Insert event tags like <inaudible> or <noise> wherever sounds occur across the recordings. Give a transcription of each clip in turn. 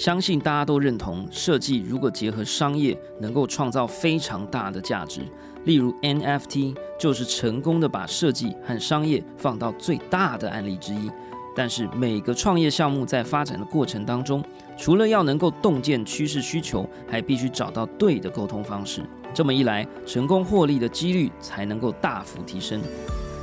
相信大家都认同，设计如果结合商业，能够创造非常大的价值。例如 NFT 就是成功的把设计和商业放到最大的案例之一。但是每个创业项目在发展的过程当中，除了要能够洞见趋势需求，还必须找到对的沟通方式。这么一来，成功获利的几率才能够大幅提升。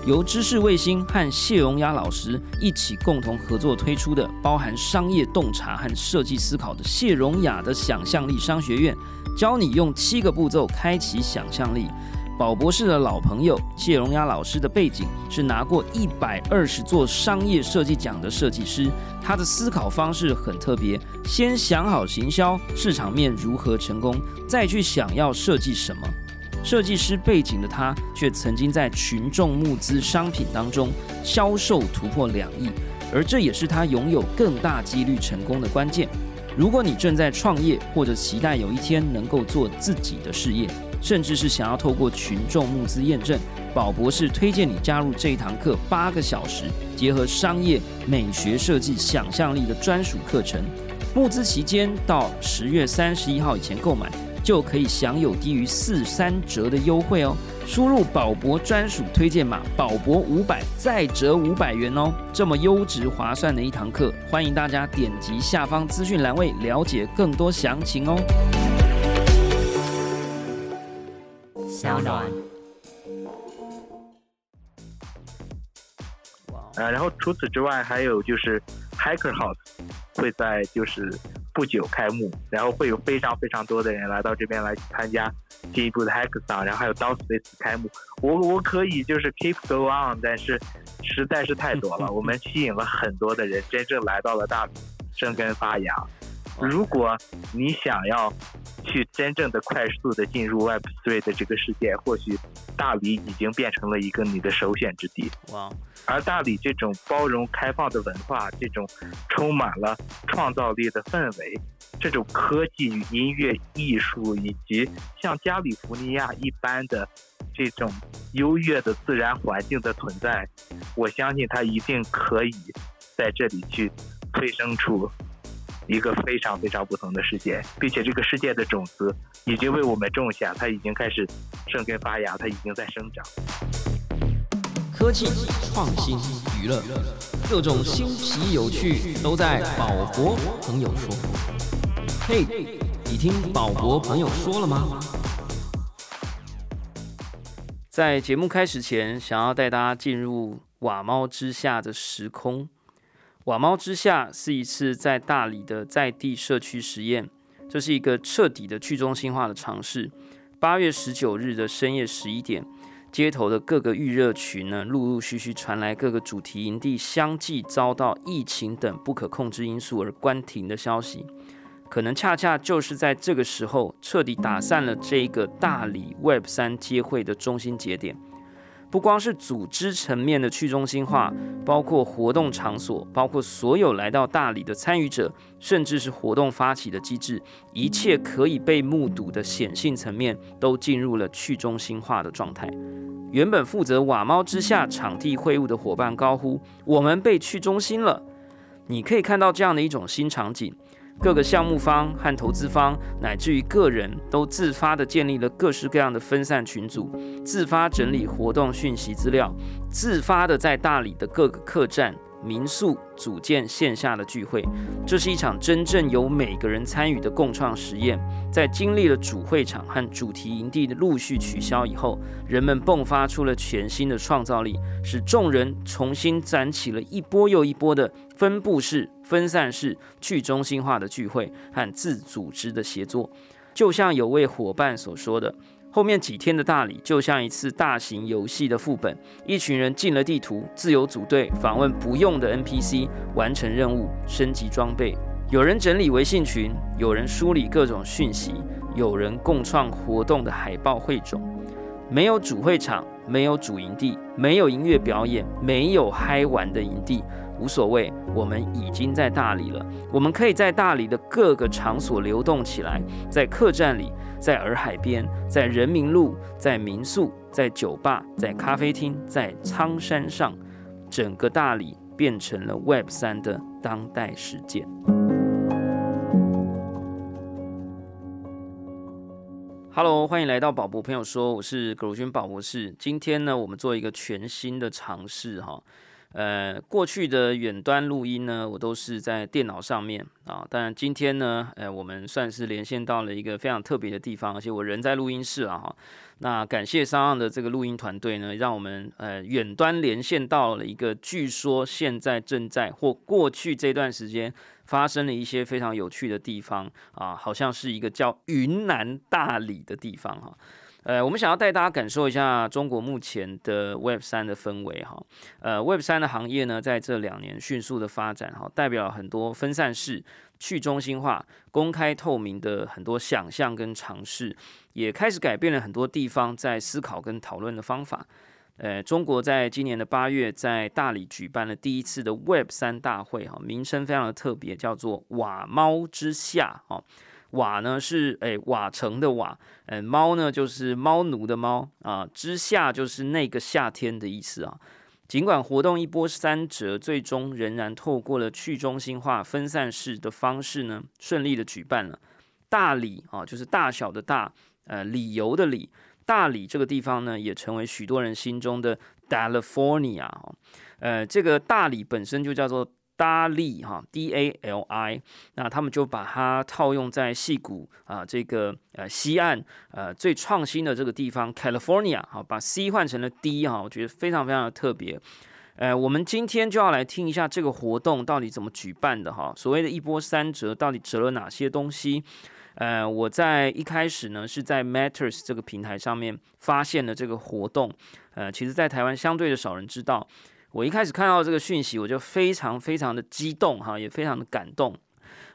由知识卫星和谢荣雅老师一起共同合作推出的，包含商业洞察和设计思考的谢荣雅的想象力商学院，教你用七个步骤开启想象力。宝博士的老朋友谢荣雅老师的背景是拿过一百二十座商业设计奖的设计师，他的思考方式很特别，先想好行销市场面如何成功，再去想要设计什么。设计师背景的他，却曾经在群众募资商品当中销售突破两亿，而这也是他拥有更大几率成功的关键。如果你正在创业，或者期待有一天能够做自己的事业，甚至是想要透过群众募资验证，宝博士推荐你加入这一堂课，八个小时结合商业、美学、设计、想象力的专属课程。募资期间到十月三十一号以前购买，就可以享有低于四三折的优惠哦。输入宝博专属推荐码宝博五百，再折五百元哦。这么优质划算的一堂课，欢迎大家点击下方资讯栏位了解更多详情哦。小暖。呃，然后除此之外，还有就是 Hacker House 会在就是不久开幕，然后会有非常非常多的人来到这边来参加进一步的 Hackathon，然后还有 DOSpace 开幕。我我可以就是 keep go on，但是实在是太多了，我们吸引了很多的人，真正来到了大理生根发芽。如果你想要去真正的快速的进入 Web Three 的这个世界，或许大理已经变成了一个你的首选之地。哇！而大理这种包容开放的文化，这种充满了创造力的氛围，这种科技与音乐艺术，以及像加利福尼亚一般的这种优越的自然环境的存在，我相信它一定可以在这里去催生出。一个非常非常不同的世界，并且这个世界的种子已经为我们种下，它已经开始生根发芽，它已经在生长。科技、创新、娱乐，各种新奇有趣都在宝博朋友说。嘿，你听宝博朋友说了吗？在节目开始前，想要带大家进入瓦猫之下的时空。瓦猫之下是一次在大理的在地社区实验，这是一个彻底的去中心化的尝试。八月十九日的深夜十一点，街头的各个预热群呢，陆陆续续传来各个主题营地相继遭到疫情等不可控制因素而关停的消息。可能恰恰就是在这个时候，彻底打散了这个大理 Web 三接会的中心节点。不光是组织层面的去中心化，包括活动场所，包括所有来到大理的参与者，甚至是活动发起的机制，一切可以被目睹的显性层面，都进入了去中心化的状态。原本负责瓦猫之下场地会务的伙伴高呼：“我们被去中心了！”你可以看到这样的一种新场景。各个项目方和投资方，乃至于个人都自发地建立了各式各样的分散群组，自发整理活动讯息资料，自发地在大理的各个客栈。民宿组建线下的聚会，这是一场真正由每个人参与的共创实验。在经历了主会场和主题营地的陆续取消以后，人们迸发出了全新的创造力，使众人重新攒起了一波又一波的分布式、分散式、去中心化的聚会和自组织的协作。就像有位伙伴所说的。后面几天的大理就像一次大型游戏的副本，一群人进了地图，自由组队访问不用的 NPC，完成任务，升级装备。有人整理微信群，有人梳理各种讯息，有人共创活动的海报汇总。没有主会场，没有主营地，没有音乐表演，没有嗨玩的营地。无所谓，我们已经在大理了，我们可以在大理的各个场所流动起来，在客栈里，在洱海边，在人民路，在民宿，在酒吧，在咖啡厅，在苍山上，整个大理变成了 Web 三的当代实践。Hello，欢迎来到宝博朋友说，我是葛如君宝博士。今天呢，我们做一个全新的尝试哈、呃，过去的远端录音呢，我都是在电脑上面啊。但今天呢，呃，我们算是连线到了一个非常特别的地方，而且我人在录音室啊哈。那感谢上岸的这个录音团队呢，让我们呃远端连线到了一个据说现在正在或过去这段时间发生了一些非常有趣的地方啊，好像是一个叫云南大理的地方哈。呃，我们想要带大家感受一下中国目前的 Web 三的氛围哈。呃，Web 三的行业呢，在这两年迅速的发展哈，代表很多分散式、去中心化、公开透明的很多想象跟尝试，也开始改变了很多地方在思考跟讨论的方法。呃，中国在今年的八月在大理举办了第一次的 Web 三大会哈，名称非常的特别，叫做“瓦猫之夏”哈。瓦呢是诶瓦城的瓦，诶猫呢就是猫奴的猫啊，之夏就是那个夏天的意思啊。尽管活动一波三折，最终仍然透过了去中心化分散式的方式呢，顺利的举办了。大理啊，就是大小的大，呃理由的理，大理这个地方呢，也成为许多人心中的 California 呃，这个大理本身就叫做。达利哈，D A L I，那他们就把它套用在戏谷啊，这个呃西岸呃最创新的这个地方 California 好，把 C 换成了 D 哈，我觉得非常非常的特别。呃，我们今天就要来听一下这个活动到底怎么举办的哈，所谓的一波三折到底折了哪些东西？呃，我在一开始呢是在 Matters 这个平台上面发现了这个活动，呃，其实在台湾相对的少人知道。我一开始看到这个讯息，我就非常非常的激动哈，也非常的感动。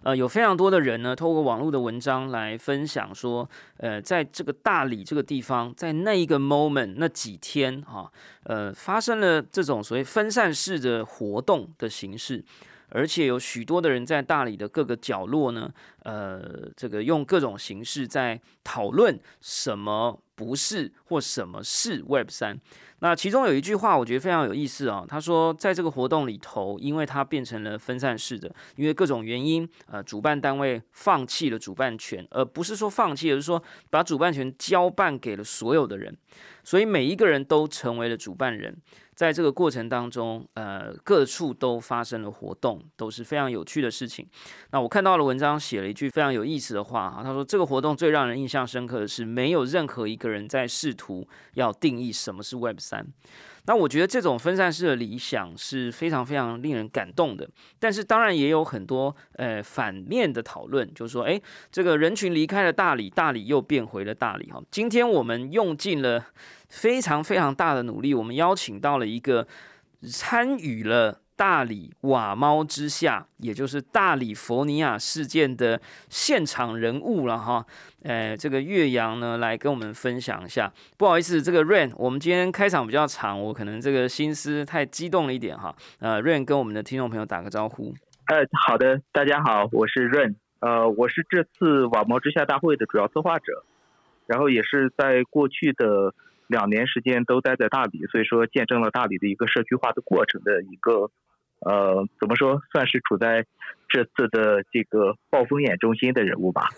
呃，有非常多的人呢，透过网络的文章来分享说，呃，在这个大理这个地方，在那一个 moment 那几天哈，呃，发生了这种所谓分散式的活动的形式，而且有许多的人在大理的各个角落呢，呃，这个用各种形式在讨论什么不是或什么是 Web 三。那其中有一句话，我觉得非常有意思啊。他说，在这个活动里头，因为它变成了分散式的，因为各种原因，呃，主办单位放弃了主办权，而不是说放弃，而是说把主办权交办给了所有的人，所以每一个人都成为了主办人。在这个过程当中，呃，各处都发生了活动，都是非常有趣的事情。那我看到了文章写了一句非常有意思的话哈，他说这个活动最让人印象深刻的是，没有任何一个人在试图要定义什么是 Web 三。那我觉得这种分散式的理想是非常非常令人感动的，但是当然也有很多呃反面的讨论，就是说，哎，这个人群离开了大理，大理又变回了大理哈。今天我们用尽了非常非常大的努力，我们邀请到了一个参与了。大理瓦猫之下，也就是大理佛尼亚事件的现场人物了哈。呃，这个岳阳呢，来跟我们分享一下。不好意思，这个 Rain，我们今天开场比较长，我可能这个心思太激动了一点哈。呃，Rain 跟我们的听众朋友打个招呼。呃，好的，大家好，我是 Rain。呃，我是这次瓦猫之下大会的主要策划者，然后也是在过去的两年时间都待在大理，所以说见证了大理的一个社区化的过程的一个。呃，怎么说，算是处在这次的这个暴风眼中心的人物吧。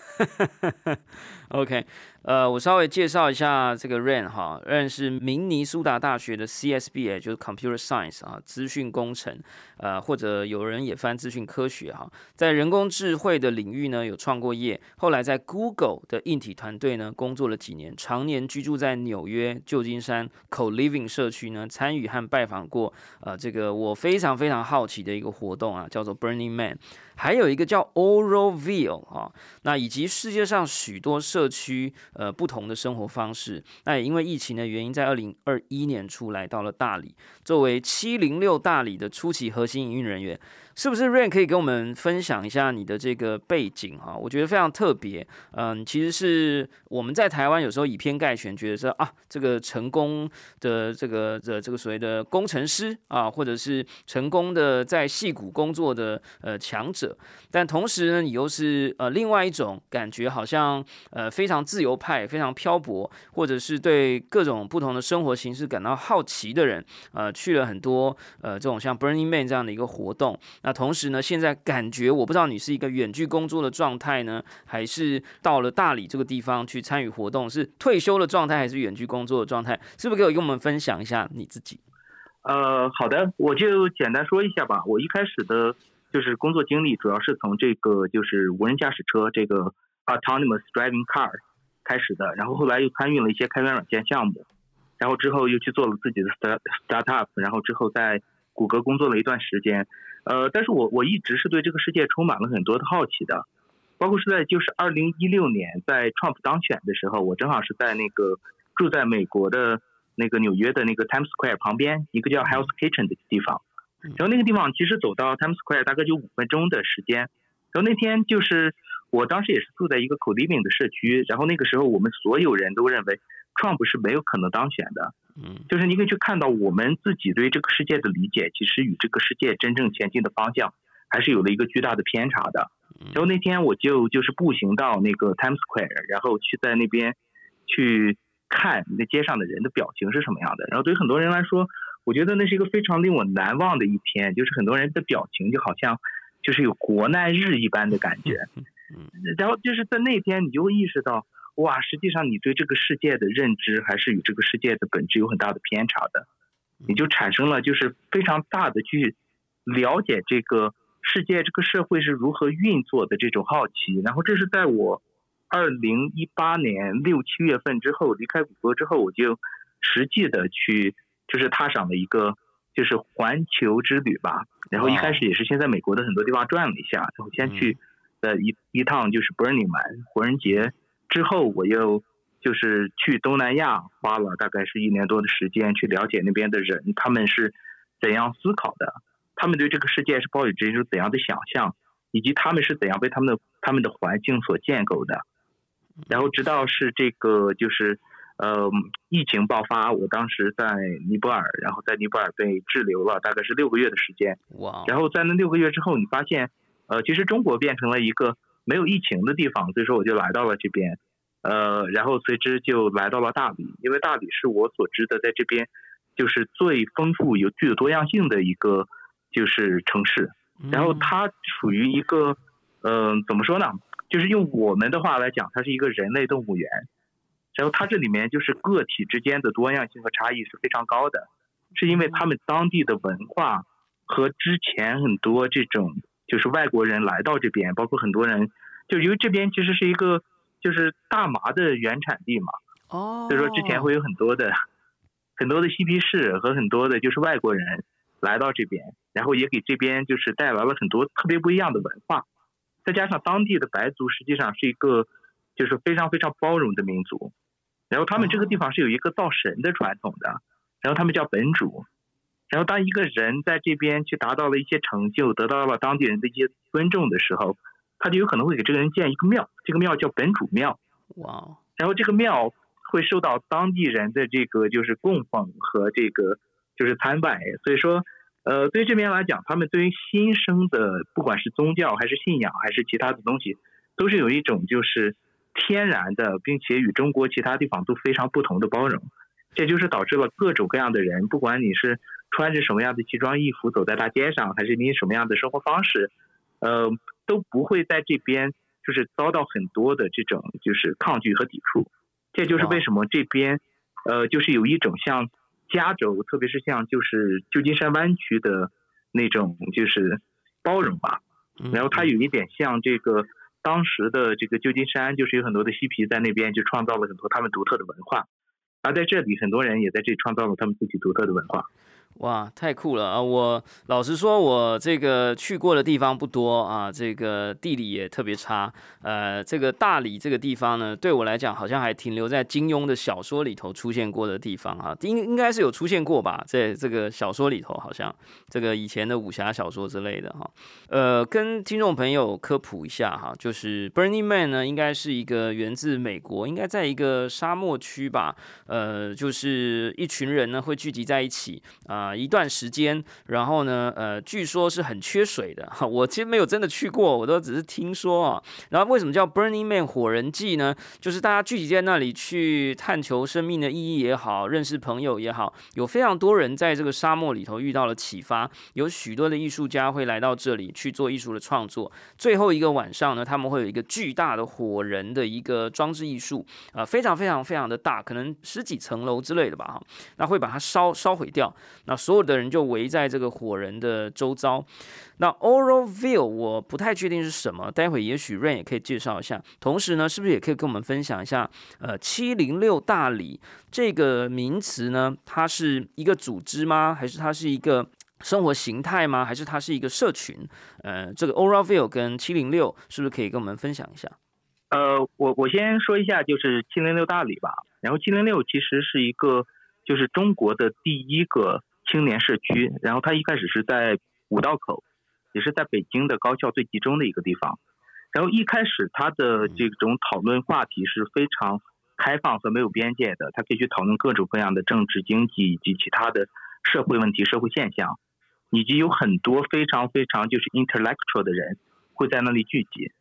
<laughs> OK。呃，我稍微介绍一下这个 Rain 哈，Rain 是明尼苏达大学的 CSBA，就是 Computer Science 啊，资讯工程，呃，或者有人也翻资讯科学哈，在人工智慧的领域呢有创过业，后来在 Google 的硬体团队呢工作了几年，常年居住在纽约旧金山 Co Living 社区呢，参与和拜访过呃这个我非常非常好奇的一个活动啊，叫做 Burning Man。还有一个叫 Oroville 啊，那以及世界上许多社区呃不同的生活方式，那也因为疫情的原因，在二零二一年初来到了大理，作为七零六大理的初期核心营运人员。是不是 Rain 可以跟我们分享一下你的这个背景哈？我觉得非常特别。嗯，其实是我们在台湾有时候以偏概全，觉得说啊，这个成功的这个的这个所谓的工程师啊，或者是成功的在戏谷工作的呃强者，但同时呢，你又是呃另外一种感觉，好像呃非常自由派、非常漂泊，或者是对各种不同的生活形式感到好奇的人，呃，去了很多呃这种像 Burning Man 这样的一个活动。那同时呢，现在感觉我不知道你是一个远距工作的状态呢，还是到了大理这个地方去参与活动，是退休的状态还是远距工作的状态？是不是可以跟我们分享一下你自己？呃，好的，我就简单说一下吧。我一开始的就是工作经历，主要是从这个就是无人驾驶车这个 autonomous driving car 开始的，然后后来又参与了一些开源软件项目，然后之后又去做了自己的 start startup，然后之后在谷歌工作了一段时间。呃，但是我我一直是对这个世界充满了很多的好奇的，包括是在就是二零一六年在 Trump 当选的时候，我正好是在那个住在美国的。那个纽约的那个 Times Square 旁边一个叫 Health Kitchen 的地方，然后那个地方其实走到 Times Square 大概就五分钟的时间。然后那天就是我当时也是住在一个 co-living 的社区，然后那个时候我们所有人都认为 Trump 是没有可能当选的。嗯，就是你可以去看到我们自己对这个世界的理解，其实与这个世界真正前进的方向还是有了一个巨大的偏差的。然后那天我就就是步行到那个 Times Square，然后去在那边去。看那街上的人的表情是什么样的，然后对于很多人来说，我觉得那是一个非常令我难忘的一天，就是很多人的表情就好像就是有国难日一般的感觉。然后就是在那天，你就会意识到，哇，实际上你对这个世界的认知还是与这个世界的本质有很大的偏差的，你就产生了就是非常大的去了解这个世界、这个社会是如何运作的这种好奇。然后这是在我。二零一八年六七月份之后离开谷歌之后，我就实际的去就是踏上了一个就是环球之旅吧。然后一开始也是先在美国的很多地方转了一下，然后先去的一一趟就是 Burning Man 活人节，之后我又就是去东南亚，花了大概是一年多的时间去了解那边的人，他们是怎样思考的，他们对这个世界是抱有着一种怎样的想象，以及他们是怎样被他们的他们的环境所建构的。然后直到是这个就是，呃，疫情爆发，我当时在尼泊尔，然后在尼泊尔被滞留了，大概是六个月的时间。哇！然后在那六个月之后，你发现，呃，其实中国变成了一个没有疫情的地方，所以说我就来到了这边，呃，然后随之就来到了大理，因为大理是我所知的在这边就是最丰富、有具有多样性的一个就是城市，然后它属于一个，嗯，怎么说呢？就是用我们的话来讲，它是一个人类动物园，然后它这里面就是个体之间的多样性和差异是非常高的，是因为他们当地的文化和之前很多这种就是外国人来到这边，包括很多人，就因为这边其实是一个就是大麻的原产地嘛，哦，所以说之前会有很多的很多的嬉皮士和很多的就是外国人来到这边，然后也给这边就是带来了很多特别不一样的文化。再加上当地的白族实际上是一个就是非常非常包容的民族，然后他们这个地方是有一个造神的传统的，然后他们叫本主，然后当一个人在这边去达到了一些成就，得到了当地人的一些尊重的时候，他就有可能会给这个人建一个庙，这个庙叫本主庙。哇！然后这个庙会受到当地人的这个就是供奉和这个就是参拜，所以说。呃，对于这边来讲，他们对于新生的，不管是宗教还是信仰还是其他的东西，都是有一种就是天然的，并且与中国其他地方都非常不同的包容。这就是导致了各种各样的人，不管你是穿着什么样的奇装异服走在大街上，还是你什么样的生活方式，呃，都不会在这边就是遭到很多的这种就是抗拒和抵触。这就是为什么这边，呃，就是有一种像。加州，特别是像就是旧金山湾区的那种，就是包容吧。然后它有一点像这个当时的这个旧金山，就是有很多的嬉皮在那边就创造了很多他们独特的文化，而在这里很多人也在这里创造了他们自己独特的文化。哇，太酷了啊！我老实说，我这个去过的地方不多啊，这个地理也特别差。呃，这个大理这个地方呢，对我来讲好像还停留在金庸的小说里头出现过的地方啊，应应该是有出现过吧，在这个小说里头，好像这个以前的武侠小说之类的哈。呃，跟听众朋友科普一下哈，就是 Burning Man 呢，应该是一个源自美国，应该在一个沙漠区吧。呃，就是一群人呢会聚集在一起啊。啊一段时间，然后呢，呃，据说是很缺水的。<laughs> 我其实没有真的去过，我都只是听说啊。然后为什么叫 Burning Man 火人祭呢？就是大家聚集在那里去探求生命的意义也好，认识朋友也好，有非常多人在这个沙漠里头遇到了启发，有许多的艺术家会来到这里去做艺术的创作。最后一个晚上呢，他们会有一个巨大的火人的一个装置艺术，啊，非常非常非常的大，可能十几层楼之类的吧，哈，那会把它烧烧毁掉，那所有的人就围在这个火人的周遭。那 Auroville 我不太确定是什么，待会也许 Rain 也可以介绍一下。同时呢，是不是也可以跟我们分享一下？呃，七零六大理这个名词呢，它是一个组织吗？还是它是一个生活形态吗？还是它是一个社群？呃，这个 Auroville 跟七零六是不是可以跟我们分享一下？呃，我我先说一下，就是七零六大理吧。然后七零六其实是一个，就是中国的第一个青年社区。然后它一开始是在五道口。也是在北京的高校最集中的一个地方，然后一开始他的这种讨论话题是非常开放和没有边界的，他可以去讨论各种各样的政治、经济以及其他的社会问题、社会现象，以及有很多非常非常就是 intellectual 的人会在那里聚集，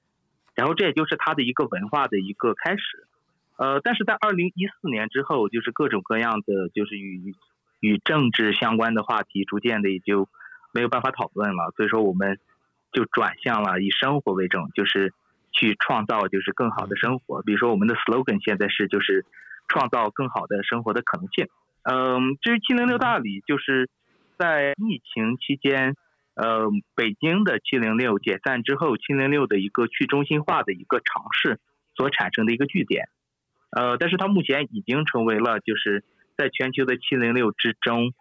然后这也就是他的一个文化的一个开始。呃，但是在二零一四年之后，就是各种各样的就是与与政治相关的话题逐渐的也就。没有办法讨论了，所以说我们就转向了以生活为重，就是去创造就是更好的生活。比如说我们的 slogan 现在是就是创造更好的生活的可能性。嗯，至于七零六大理，就是在疫情期间，呃，北京的七零六解散之后，七零六的一个去中心化的一个尝试所产生的一个据点。呃，但是它目前已经成为了就是在全球的七零六之中。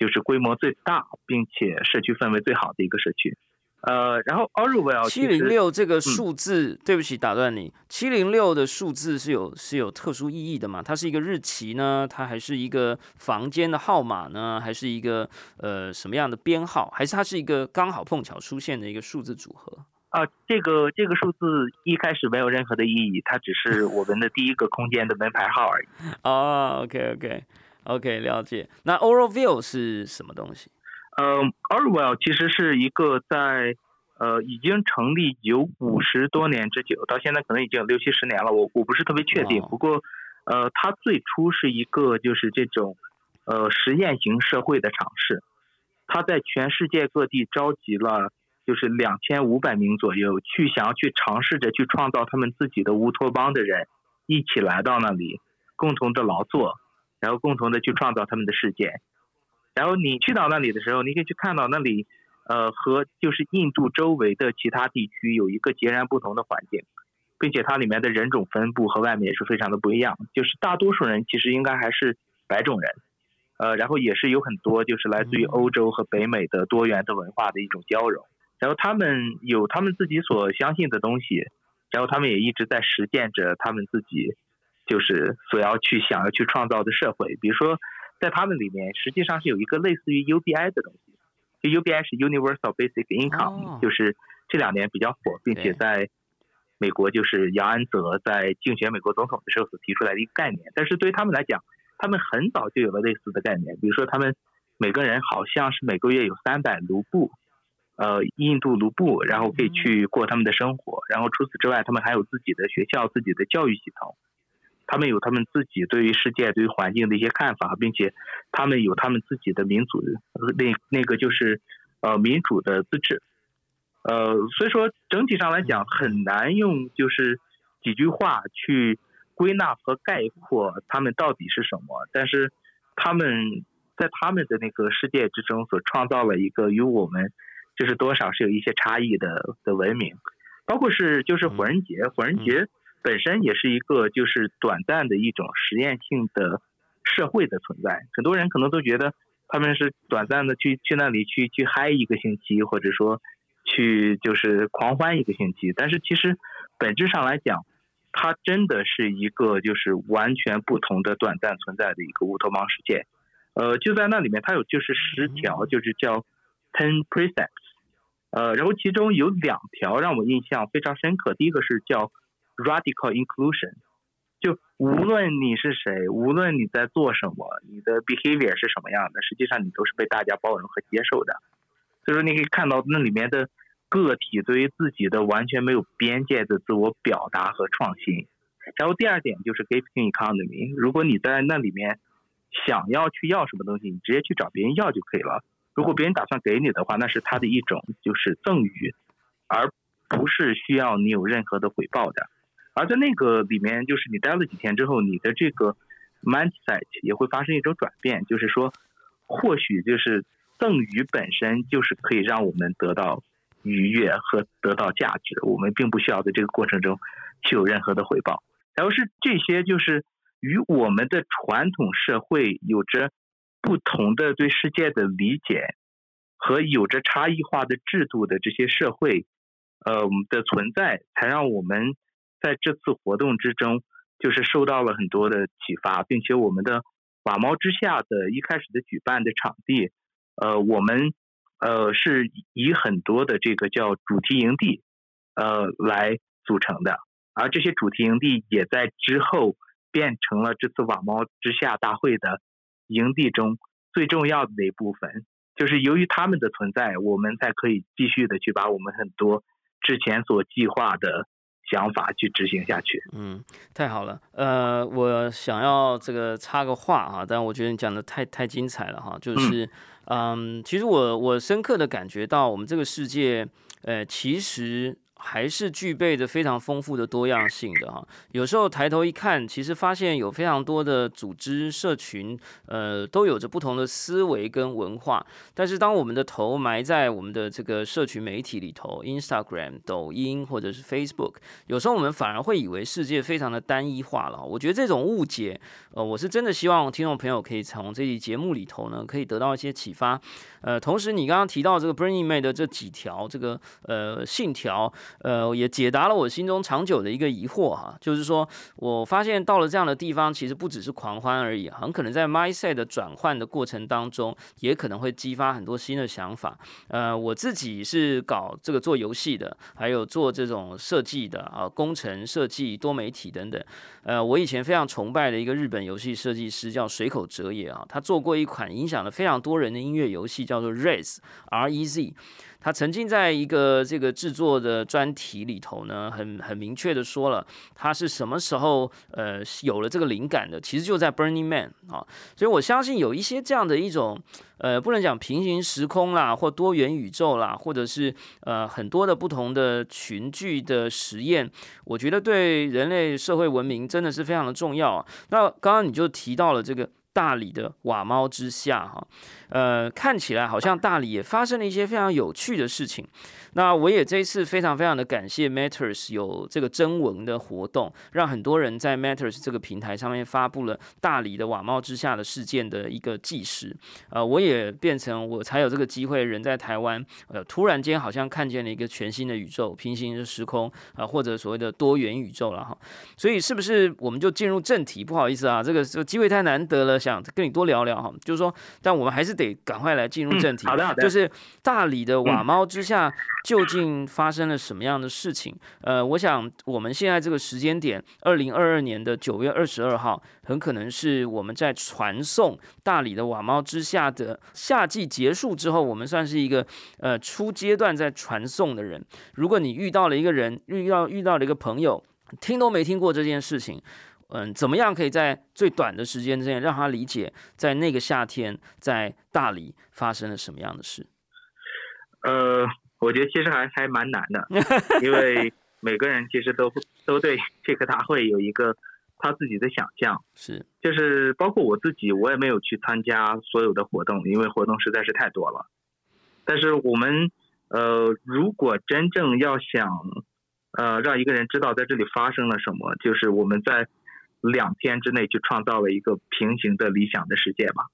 就是规模最大，并且社区氛围最好的一个社区，呃，然后 Orwell 七零六这个数字，对不起，打断你，七零六的数字是有是有特殊意义的嘛？它是一个日期呢？它还是一个房间的号码呢？还是一个呃什么样的编号？还是它是一个刚好碰巧出现的一个数字组合？啊，这个这个数字一开始没有任何的意义，它只是我们的第一个空间的门牌号而已。<laughs> 哦，OK OK。OK，了解。那 Oralville 是什么东西？呃，Orwell 其实是一个在呃已经成立有五十多年之久，到现在可能已经有六七十年了。我我不是特别确定。不过，呃，它最初是一个就是这种呃实验型社会的尝试。它在全世界各地召集了就是两千五百名左右，去想要去尝试着去创造他们自己的乌托邦的人，一起来到那里，共同的劳作。然后共同的去创造他们的世界，然后你去到那里的时候，你可以去看到那里，呃，和就是印度周围的其他地区有一个截然不同的环境，并且它里面的人种分布和外面也是非常的不一样。就是大多数人其实应该还是白种人，呃，然后也是有很多就是来自于欧洲和北美的多元的文化的一种交融。然后他们有他们自己所相信的东西，然后他们也一直在实践着他们自己。就是所要去想要去创造的社会，比如说，在他们里面实际上是有一个类似于 UBI 的东西，就 UBI 是 Universal Basic Income，就是这两年比较火，并且在美国就是杨安泽在竞选美国总统的时候所提出来的一个概念。但是对于他们来讲，他们很早就有了类似的概念，比如说他们每个人好像是每个月有三百卢布，呃，印度卢布，然后可以去过他们的生活。然后除此之外，他们还有自己的学校、自己的教育系统。他们有他们自己对于世界、对于环境的一些看法，并且他们有他们自己的民主，那那个就是呃民主的自治，呃，所以说整体上来讲很难用就是几句话去归纳和概括他们到底是什么。但是他们在他们的那个世界之中所创造了一个与我们就是多少是有一些差异的的文明，包括是就是火人节，火人节。本身也是一个就是短暂的一种实验性的社会的存在，很多人可能都觉得他们是短暂的去去那里去去嗨一个星期，或者说去就是狂欢一个星期，但是其实本质上来讲，它真的是一个就是完全不同的短暂存在的一个乌托邦世界。呃，就在那里面，它有就是十条，就是叫 ten precepts，呃，然后其中有两条让我印象非常深刻，第一个是叫。Radical inclusion，就无论你是谁，无论你在做什么，你的 behavior 是什么样的，实际上你都是被大家包容和接受的。所以说，你可以看到那里面的个体对于自己的完全没有边界的自我表达和创新。然后第二点就是 gifting economy，如果你在那里面想要去要什么东西，你直接去找别人要就可以了。如果别人打算给你的话，那是他的一种就是赠予，而不是需要你有任何的回报的。而在那个里面，就是你待了几天之后，你的这个 mindset 也会发生一种转变，就是说，或许就是赠予本身就是可以让我们得到愉悦和得到价值，我们并不需要在这个过程中去有任何的回报。然后是这些，就是与我们的传统社会有着不同的对世界的理解和有着差异化的制度的这些社会，呃的存在，才让我们。在这次活动之中，就是受到了很多的启发，并且我们的瓦猫之下的一开始的举办的场地，呃，我们呃是以很多的这个叫主题营地，呃来组成的，而这些主题营地也在之后变成了这次瓦猫之下大会的营地中最重要的一部分。就是由于他们的存在，我们才可以继续的去把我们很多之前所计划的。想法去执行下去。嗯，太好了。呃，我想要这个插个话啊，但我觉得你讲的太太精彩了哈。就是，嗯，其实我我深刻的感觉到，我们这个世界，呃，其实。还是具备着非常丰富的多样性的哈。有时候抬头一看，其实发现有非常多的组织社群，呃，都有着不同的思维跟文化。但是当我们的头埋在我们的这个社群媒体里头，Instagram、抖音或者是 Facebook，有时候我们反而会以为世界非常的单一化了。我觉得这种误解，呃，我是真的希望听众朋友可以从这期节目里头呢，可以得到一些启发。呃，同时你刚刚提到这个 Burning Man 的这几条这个呃信条。呃，也解答了我心中长久的一个疑惑哈，就是说我发现到了这样的地方，其实不只是狂欢而已，很可能在 mindset 的转换的过程当中，也可能会激发很多新的想法。呃，我自己是搞这个做游戏的，还有做这种设计的啊，工程设计、多媒体等等。呃，我以前非常崇拜的一个日本游戏设计师叫水口哲也啊，他做过一款影响了非常多人的音乐游戏，叫做 Rez，R E Z。他曾经在一个这个制作的专题里头呢，很很明确的说了，他是什么时候呃有了这个灵感的，其实就在 Burning Man 啊，所以我相信有一些这样的一种呃，不能讲平行时空啦，或多元宇宙啦，或者是呃很多的不同的群聚的实验，我觉得对人类社会文明真的是非常的重要。那刚刚你就提到了这个。大理的瓦猫之下，哈，呃，看起来好像大理也发生了一些非常有趣的事情。那我也这一次非常非常的感谢 Matters 有这个征文的活动，让很多人在 Matters 这个平台上面发布了大理的瓦猫之下的事件的一个纪实。呃，我也变成我才有这个机会，人在台湾，呃，突然间好像看见了一个全新的宇宙，平行的时空啊，或者所谓的多元宇宙了哈。所以是不是我们就进入正题？不好意思啊，这个这个机会太难得了，想跟你多聊聊哈。就是说，但我们还是得赶快来进入正题。好的好的。就是大理的瓦猫之下。究竟发生了什么样的事情？呃，我想我们现在这个时间点，二零二二年的九月二十二号，很可能是我们在传送大理的瓦猫之下的夏季结束之后，我们算是一个呃初阶段在传送的人。如果你遇到了一个人，遇到遇到了一个朋友，听都没听过这件事情，嗯，怎么样可以在最短的时间之内让他理解，在那个夏天在大理发生了什么样的事？呃。我觉得其实还还蛮难的，因为 <laughs> 每个人其实都都对这个大会有一个他自己的想象，是，就是包括我自己，我也没有去参加所有的活动，因为活动实在是太多了。但是我们呃，如果真正要想呃让一个人知道在这里发生了什么，就是我们在两天之内去创造了一个平行的理想的世界吧。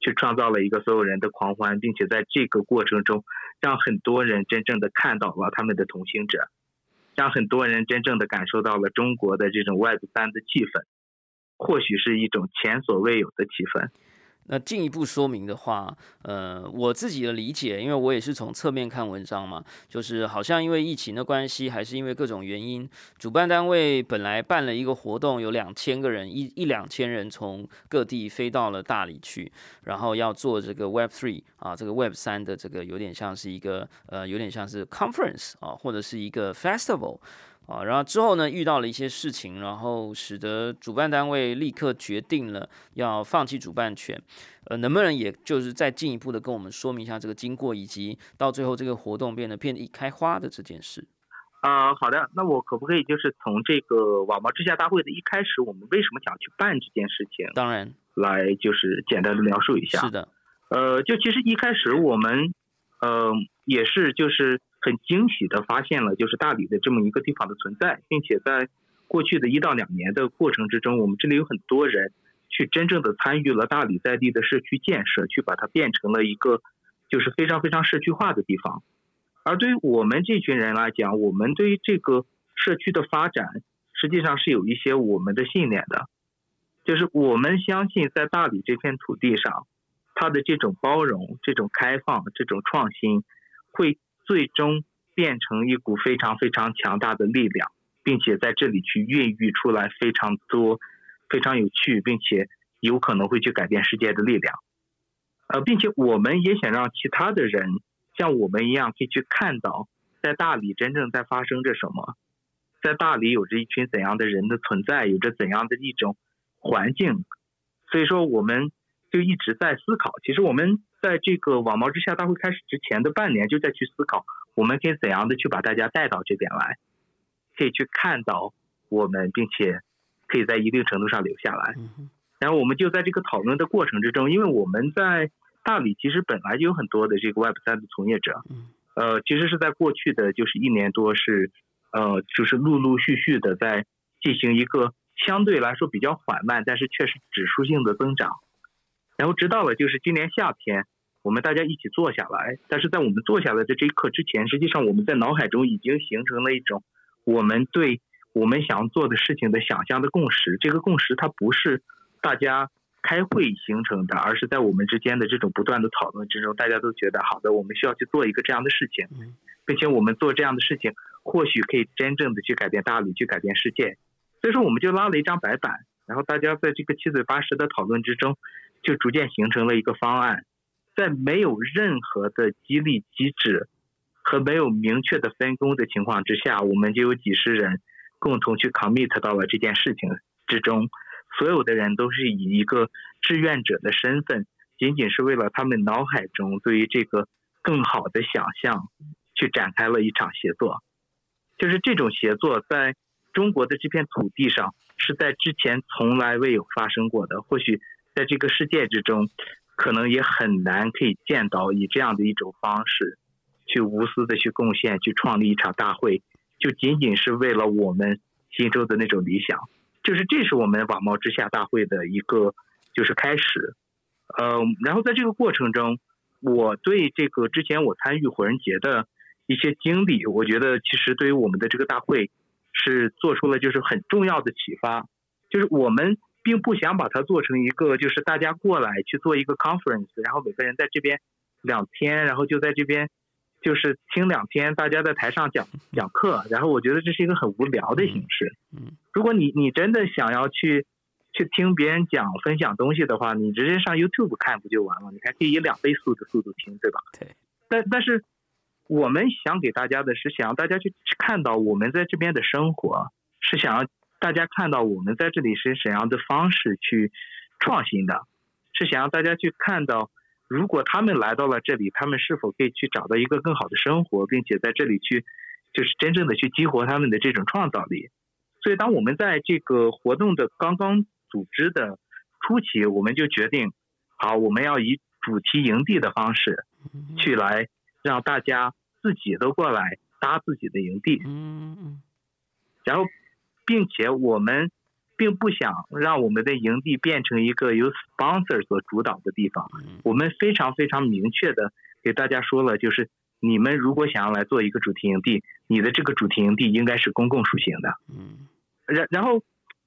去创造了一个所有人的狂欢，并且在这个过程中，让很多人真正的看到了他们的同行者，让很多人真正的感受到了中国的这种 Web 三的气氛，或许是一种前所未有的气氛。那进一步说明的话，呃，我自己的理解，因为我也是从侧面看文章嘛，就是好像因为疫情的关系，还是因为各种原因，主办单位本来办了一个活动，有两千个人，一一两千人从各地飞到了大理去，然后要做这个 Web Three 啊，这个 Web 三的这个有点像是一个呃，有点像是 conference 啊，或者是一个 festival。啊，然后之后呢，遇到了一些事情，然后使得主办单位立刻决定了要放弃主办权。呃，能不能也就是再进一步的跟我们说明一下这个经过，以及到最后这个活动变得遍地开花的这件事？啊，好的，那我可不可以就是从这个网毛之夏大会的一开始，我们为什么想去办这件事情？当然，来就是简单的描述一下。是的，呃，就其实一开始我们，呃，也是就是。很惊喜的发现了，就是大理的这么一个地方的存在，并且在过去的一到两年的过程之中，我们这里有很多人去真正的参与了大理在地的社区建设，去把它变成了一个就是非常非常社区化的地方。而对于我们这群人来讲，我们对于这个社区的发展，实际上是有一些我们的信念的，就是我们相信在大理这片土地上，它的这种包容、这种开放、这种创新会。最终变成一股非常非常强大的力量，并且在这里去孕育出来非常多、非常有趣，并且有可能会去改变世界的力量。呃，并且我们也想让其他的人像我们一样，可以去看到在大理真正在发生着什么，在大理有着一群怎样的人的存在，有着怎样的一种环境。所以说，我们就一直在思考。其实我们。在这个网贸之下大会开始之前的半年，就在去思考我们可以怎样的去把大家带到这边来，可以去看到我们，并且可以在一定程度上留下来。然后我们就在这个讨论的过程之中，因为我们在大理其实本来就有很多的这个 Web 三的从业者，呃，其实是在过去的就是一年多是呃，就是陆陆续续的在进行一个相对来说比较缓慢，但是却是指数性的增长。然后直到了就是今年夏天。我们大家一起坐下来，但是在我们坐下来的这一刻之前，实际上我们在脑海中已经形成了一种我们对我们想要做的事情的想象的共识。这个共识它不是大家开会形成的，而是在我们之间的这种不断的讨论之中，大家都觉得好的，我们需要去做一个这样的事情，并且我们做这样的事情或许可以真正的去改变大理，去改变世界。所以说，我们就拉了一张白板，然后大家在这个七嘴八舌的讨论之中，就逐渐形成了一个方案。在没有任何的激励机制和没有明确的分工的情况之下，我们就有几十人共同去 commit 到了这件事情之中。所有的人都是以一个志愿者的身份，仅仅是为了他们脑海中对于这个更好的想象去展开了一场协作。就是这种协作，在中国的这片土地上是在之前从来未有发生过的。或许在这个世界之中。可能也很难可以见到以这样的一种方式，去无私的去贡献，去创立一场大会，就仅仅是为了我们心中的那种理想，就是这是我们网贸之下大会的一个就是开始，呃，然后在这个过程中，我对这个之前我参与火人节的一些经历，我觉得其实对于我们的这个大会是做出了就是很重要的启发，就是我们。并不想把它做成一个，就是大家过来去做一个 conference，然后每个人在这边两天，然后就在这边就是听两天，大家在台上讲 <laughs> 讲课，然后我觉得这是一个很无聊的形式。嗯，如果你你真的想要去去听别人讲分享东西的话，你直接上 YouTube 看不就完了？你还可以以两倍速的速度听，对吧？对。但但是我们想给大家的是，想让大家去看到我们在这边的生活，是想要。大家看到我们在这里是怎样的方式去创新的，是想让大家去看到，如果他们来到了这里，他们是否可以去找到一个更好的生活，并且在这里去就是真正的去激活他们的这种创造力。所以，当我们在这个活动的刚刚组织的初期，我们就决定，好，我们要以主题营地的方式去来让大家自己都过来搭自己的营地，然后。并且我们并不想让我们的营地变成一个由 sponsor 所主导的地方。我们非常非常明确的给大家说了，就是你们如果想要来做一个主题营地，你的这个主题营地应该是公共属性的。嗯。然然后，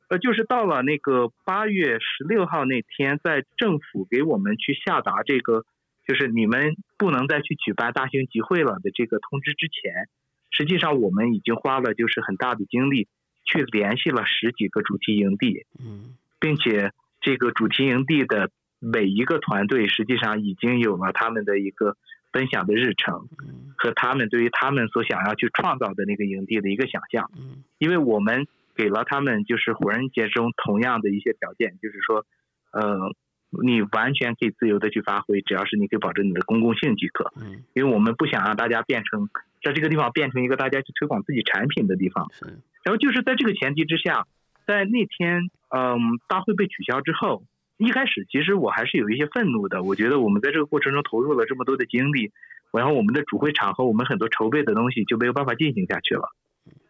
呃，就是到了那个八月十六号那天，在政府给我们去下达这个，就是你们不能再去举办大型集会了的这个通知之前，实际上我们已经花了就是很大的精力去联系了十几个主题营地，嗯并且这个主题营地的每一个团队实际上已经有了他们的一个分享的日程嗯和他们对于他们所想要去创造的那个营地的一个想象。嗯因为我们给了他们就是火人节中同样的一些条件，就是说，呃，你完全可以自由的去发挥，只要是你可以保证你的公共性即可。嗯，因为我们不想让大家变成在这个地方变成一个大家去推广自己产品的地方。然后就是在这个前提之下，在那天，嗯，大会被取消之后，一开始其实我还是有一些愤怒的。我觉得我们在这个过程中投入了这么多的精力，然后我们的主会场和我们很多筹备的东西就没有办法进行下去了。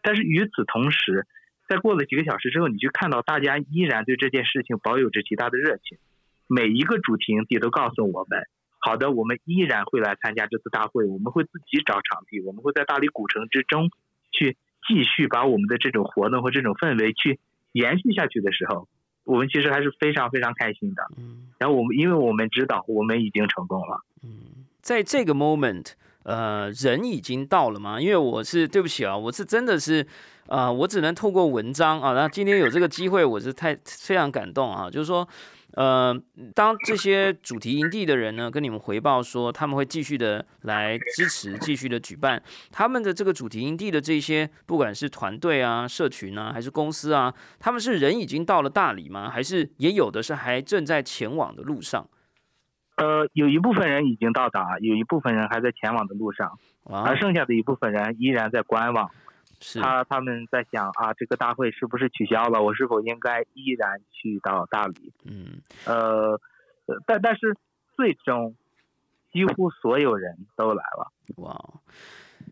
但是与此同时，在过了几个小时之后，你去看到大家依然对这件事情保有着极大的热情。每一个主题营地都告诉我们，好的，我们依然会来参加这次大会，我们会自己找场地，我们会在大理古城之中去继续把我们的这种活动和这种氛围去延续下去的时候，我们其实还是非常非常开心的。嗯然后我们因为我们知道我们已经成功了，嗯，在这个 moment，呃，人已经到了吗？因为我是对不起啊，我是真的是，呃，我只能透过文章啊，那今天有这个机会，我是太非常感动啊，就是说。呃，当这些主题营地的人呢，跟你们回报说他们会继续的来支持，继续的举办他们的这个主题营地的这些，不管是团队啊、社群啊，还是公司啊，他们是人已经到了大理吗？还是也有的是还正在前往的路上？呃，有一部分人已经到达，有一部分人还在前往的路上，啊而，剩下的一部分人依然在观望。是他他们在想啊，这个大会是不是取消了？我是否应该依然去到大理？嗯呃，呃但但是最终几乎所有人都来了。哇，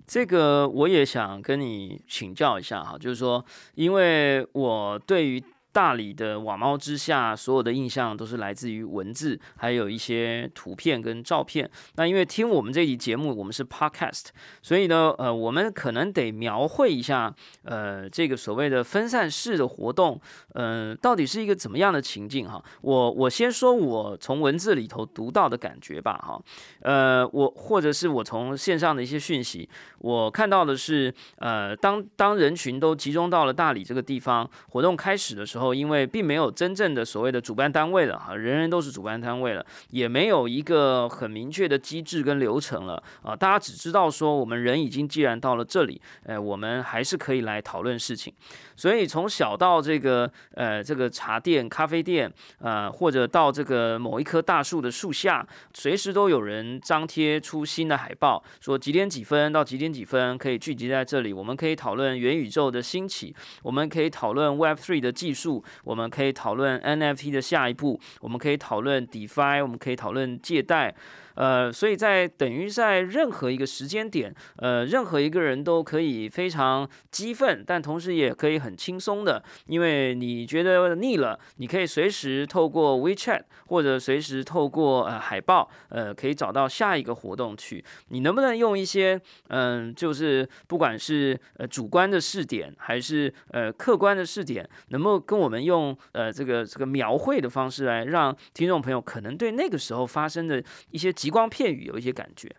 这个我也想跟你请教一下哈，就是说，因为我对于大理的瓦猫之下，所有的印象都是来自于文字，还有一些图片跟照片。那因为听我们这期节目，我们是 podcast，所以呢，呃，我们可能得描绘一下，呃，这个所谓的分散式的活动，呃，到底是一个怎么样的情境哈？我我先说我从文字里头读到的感觉吧哈，呃，我或者是我从线上的一些讯息，我看到的是，呃，当当人群都集中到了大理这个地方，活动开始的时候，因为并没有真正的所谓的主办单位了哈，人人都是主办单位了，也没有一个很明确的机制跟流程了啊，大家只知道说我们人已经既然到了这里，哎，我们还是可以来讨论事情。所以从小到这个呃这个茶店、咖啡店，呃或者到这个某一棵大树的树下，随时都有人张贴出新的海报，说几点几分到几点几分可以聚集在这里，我们可以讨论元宇宙的兴起，我们可以讨论 Web3 的技术，我们可以讨论 NFT 的下一步，我们可以讨论 DeFi，我们可以讨论借贷。呃，所以在等于在任何一个时间点，呃，任何一个人都可以非常激愤，但同时也可以很轻松的，因为你觉得腻了，你可以随时透过 WeChat 或者随时透过呃海报，呃，可以找到下一个活动去。你能不能用一些嗯、就是不管是呃主观的视点，还是呃客观的视点，能不能跟我们用呃这个这个描绘的方式来让听众朋友可能对那个时候发生的一些极光片语有一些感觉？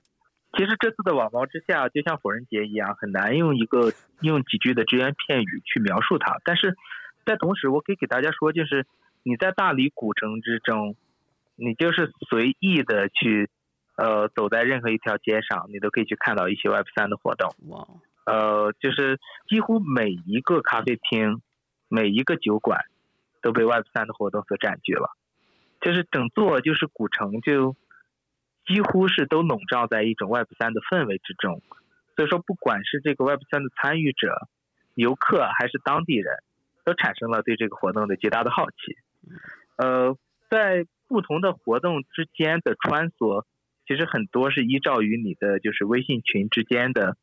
其实这次的网毛之下，就像火人节一样，很难用一个用几句的只言片语去描述它。但是在同时，我可以给大家说，就是你在大理古城之中，你就是随意的去，呃，走在任何一条街上，你都可以去看到一些 Web 三的活动。哇，呃，就是几乎每一个咖啡厅、每一个酒馆都被 Web 三的活动所占据了，就是整座就是古城就几乎是都笼罩在一种 Web 三的氛围之中。所以说，不管是这个 Web 三的参与者、游客还是当地人，都产生了对这个活动的极大的好奇。呃，在不同的活动之间的穿梭，其实很多是依照于你的就是微信群之间的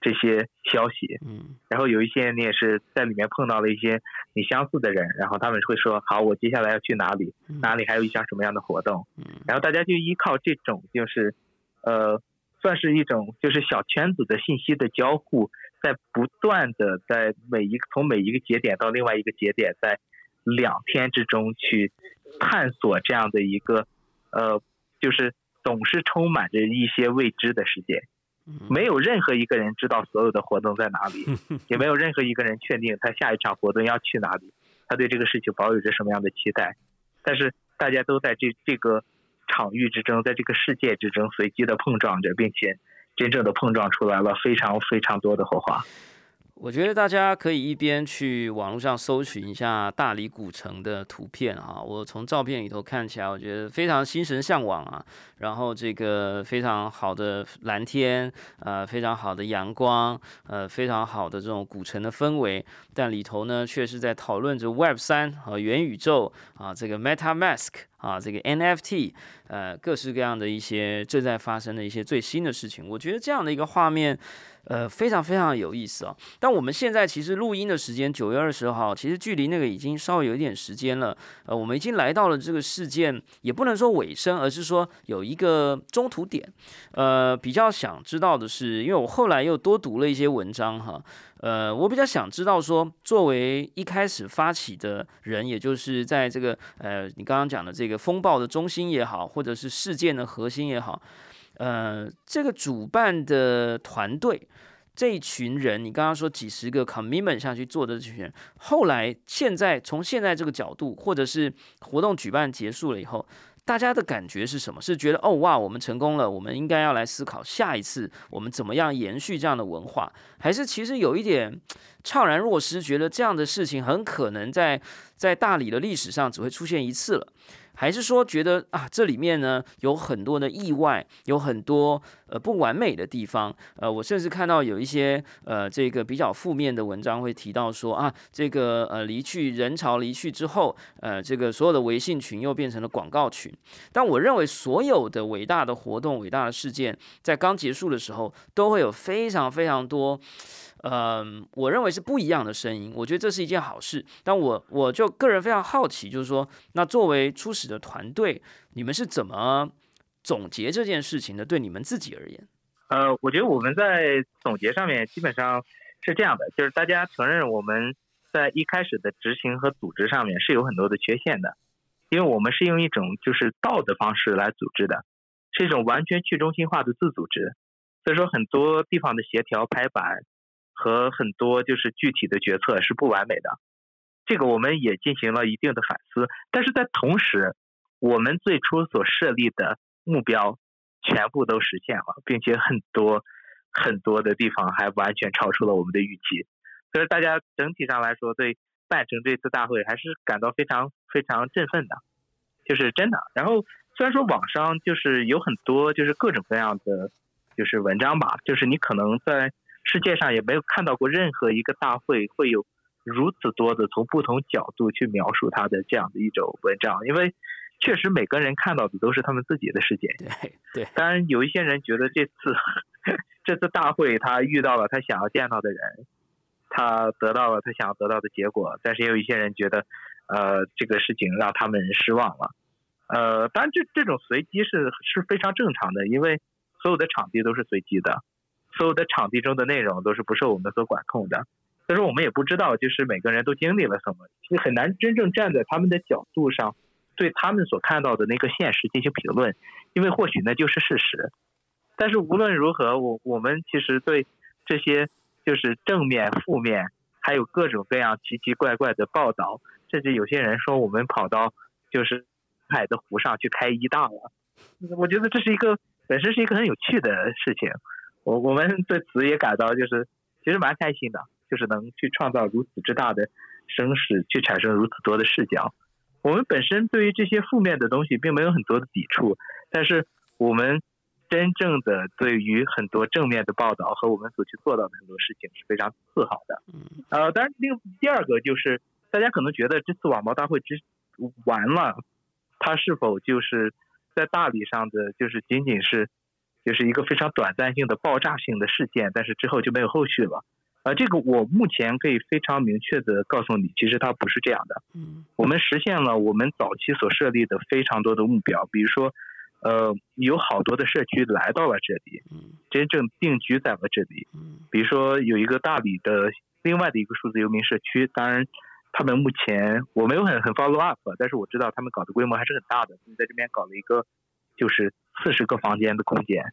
这些消息，嗯。然后有一些你也是在里面碰到了一些你相似的人，然后他们会说好，我接下来要去哪里，嗯。哪里还有一项什么样的活动，嗯。然后大家就依靠这种就是，呃，算是一种就是小圈子的信息的交互，在不断的在每一个从每一个节点到另外一个节点，在两天之中去探索这样的一个呃，就是总是充满着一些未知的世界。没有任何一个人知道所有的活动在哪里，<laughs> 也没有任何一个人确定他下一场活动要去哪里，他对这个事情保有着什么样的期待。但是大家都在这这个场域之中，在这个世界之中随机的碰撞着，并且真正的碰撞出来了非常非常多的火花。我觉得大家可以一边去网络上搜寻一下大理古城的图片啊，我从照片里头看起来，我觉得非常心神向往啊。然后这个非常好的蓝天，呃，非常好的阳光，呃，非常好的这种古城的氛围，但里头呢，却是在讨论着 Web 三和元宇宙啊，这个 Meta Mask 啊，这个 NFT，呃，各式各样的一些正在发生的一些最新的事情。我觉得这样的一个画面。呃，非常非常有意思啊！但我们现在其实录音的时间九月二十号，其实距离那个已经稍微有一点时间了。呃，我们已经来到了这个事件，也不能说尾声，而是说有一个中途点。呃，比较想知道的是，因为我后来又多读了一些文章哈。呃，我比较想知道说，作为一开始发起的人，也就是在这个呃，你刚刚讲的这个风暴的中心也好，或者是事件的核心也好。呃，这个主办的团队这一群人，你刚刚说几十个 commitment 下去做的这群人，后来现在从现在这个角度，或者是活动举办结束了以后，大家的感觉是什么？是觉得哦哇，我们成功了，我们应该要来思考下一次我们怎么样延续这样的文化，还是其实有一点怅然若失，觉得这样的事情很可能在在大理的历史上只会出现一次了。还是说觉得啊，这里面呢有很多的意外，有很多呃不完美的地方。呃，我甚至看到有一些呃这个比较负面的文章会提到说啊，这个呃离去人潮离去之后，呃这个所有的微信群又变成了广告群。但我认为所有的伟大的活动、伟大的事件，在刚结束的时候，都会有非常非常多。嗯，我认为是不一样的声音，我觉得这是一件好事。但我我就个人非常好奇，就是说，那作为初始的团队，你们是怎么总结这件事情的？对你们自己而言？呃，我觉得我们在总结上面基本上是这样的，就是大家承认我们在一开始的执行和组织上面是有很多的缺陷的，因为我们是用一种就是道的方式来组织的，是一种完全去中心化的自组织，所以说很多地方的协调排版。和很多就是具体的决策是不完美的，这个我们也进行了一定的反思。但是在同时，我们最初所设立的目标全部都实现了，并且很多很多的地方还完全超出了我们的预期。所以大家整体上来说，对办成这次大会还是感到非常非常振奋的，就是真的。然后虽然说网上就是有很多就是各种各样的就是文章吧，就是你可能在。世界上也没有看到过任何一个大会会有如此多的从不同角度去描述它的这样的一种文章，因为确实每个人看到的都是他们自己的世界。对 <laughs> 对，当然有一些人觉得这次 <laughs> 这次大会他遇到了他想要见到的人，他得到了他想要得到的结果，但是也有一些人觉得，呃，这个事情让他们失望了。呃，当然这这种随机是是非常正常的，因为所有的场地都是随机的。所有的场地中的内容都是不受我们所管控的，所以说我们也不知道，就是每个人都经历了什么，你很难真正站在他们的角度上，对他们所看到的那个现实进行评论，因为或许那就是事实。但是无论如何，我我们其实对这些就是正面、负面，还有各种各样奇奇怪怪的报道，甚至有些人说我们跑到就是海的湖上去开一大了，我觉得这是一个本身是一个很有趣的事情。我我们对此也感到就是其实蛮开心的，就是能去创造如此之大的声势，去产生如此多的视角。我们本身对于这些负面的东西并没有很多的抵触，但是我们真正的对于很多正面的报道和我们所去做到的很多事情是非常自豪的。呃，当然另第二个就是大家可能觉得这次网贸大会之完了，它是否就是在大理上的就是仅仅是。就是一个非常短暂性的爆炸性的事件，但是之后就没有后续了。呃，这个我目前可以非常明确的告诉你，其实它不是这样的。嗯，我们实现了我们早期所设立的非常多的目标，比如说，呃，有好多的社区来到了这里，嗯，真正定居在了这里。嗯，比如说有一个大理的另外的一个数字游民社区，当然他们目前我没有很很 follow up，但是我知道他们搞的规模还是很大的，他们在这边搞了一个就是四十个房间的空间，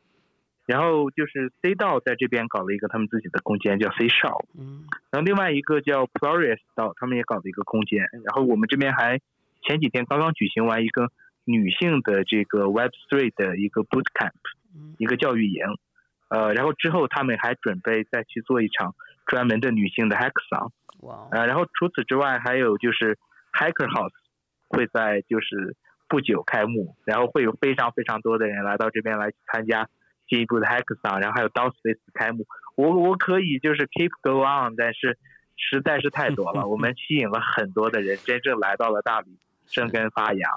然后就是 C 道在这边搞了一个他们自己的空间叫 C Shop，嗯。然后另外一个叫 Flores 道，他们也搞了一个空间，然后我们这边还前几天刚刚举行完一个女性的这个 Web Three 的一个 Boot Camp，嗯。一个教育营，呃，然后之后他们还准备再去做一场专门的女性的 Hackathon。哇哦。呃，然后除此之外，还有就是 Hacker House 会在就是不久开幕，然后会有非常非常多的人来到这边来参加进一步的 Hackathon，然后还有 DAOSpace 开幕。我我可以就是 keep go on，但是实在是太多了，<laughs> 我们吸引了很多的人，真正来到了大理生根发芽。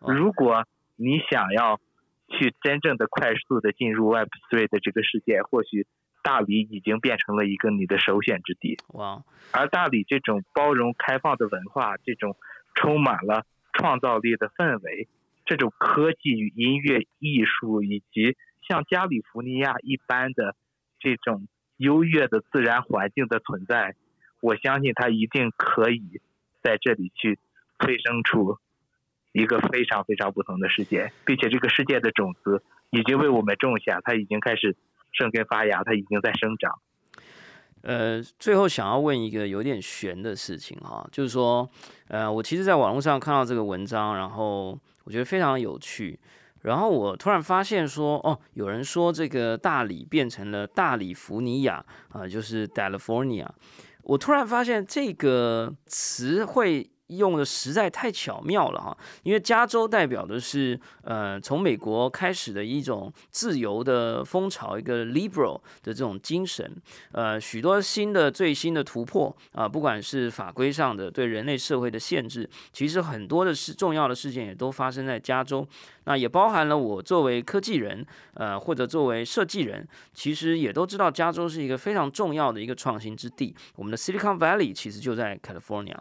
如果你想要去真正的快速的进入 Web 3的这个世界，或许大理已经变成了一个你的首选之地。哇哦而大理这种包容开放的文化，这种充满了创造力的氛围，这种科技与音乐、艺术，以及像加利福尼亚一般的这种优越的自然环境的存在，我相信它一定可以在这里去催生出一个非常非常不同的世界，并且这个世界的种子已经为我们种下，它已经开始生根发芽，它已经在生长。呃，最后想要问一个有点悬的事情哈，就是说，呃，我其实在网络上看到这个文章，然后我觉得非常有趣，然后我突然发现说，哦，有人说这个大理变成了大理福尼亚啊、就是 California，我突然发现这个词汇用的实在太巧妙了哈，因为加州代表的是呃从美国开始的一种自由的风潮，一个 liberal 的这种精神，呃许多新的最新的突破啊、不管是法规上的对人类社会的限制，其实很多的事重要的事件也都发生在加州，那也包含了我作为科技人，呃或者作为设计人，其实也都知道加州是一个非常重要的一个创新之地，我们的 Silicon Valley 其实就在 California。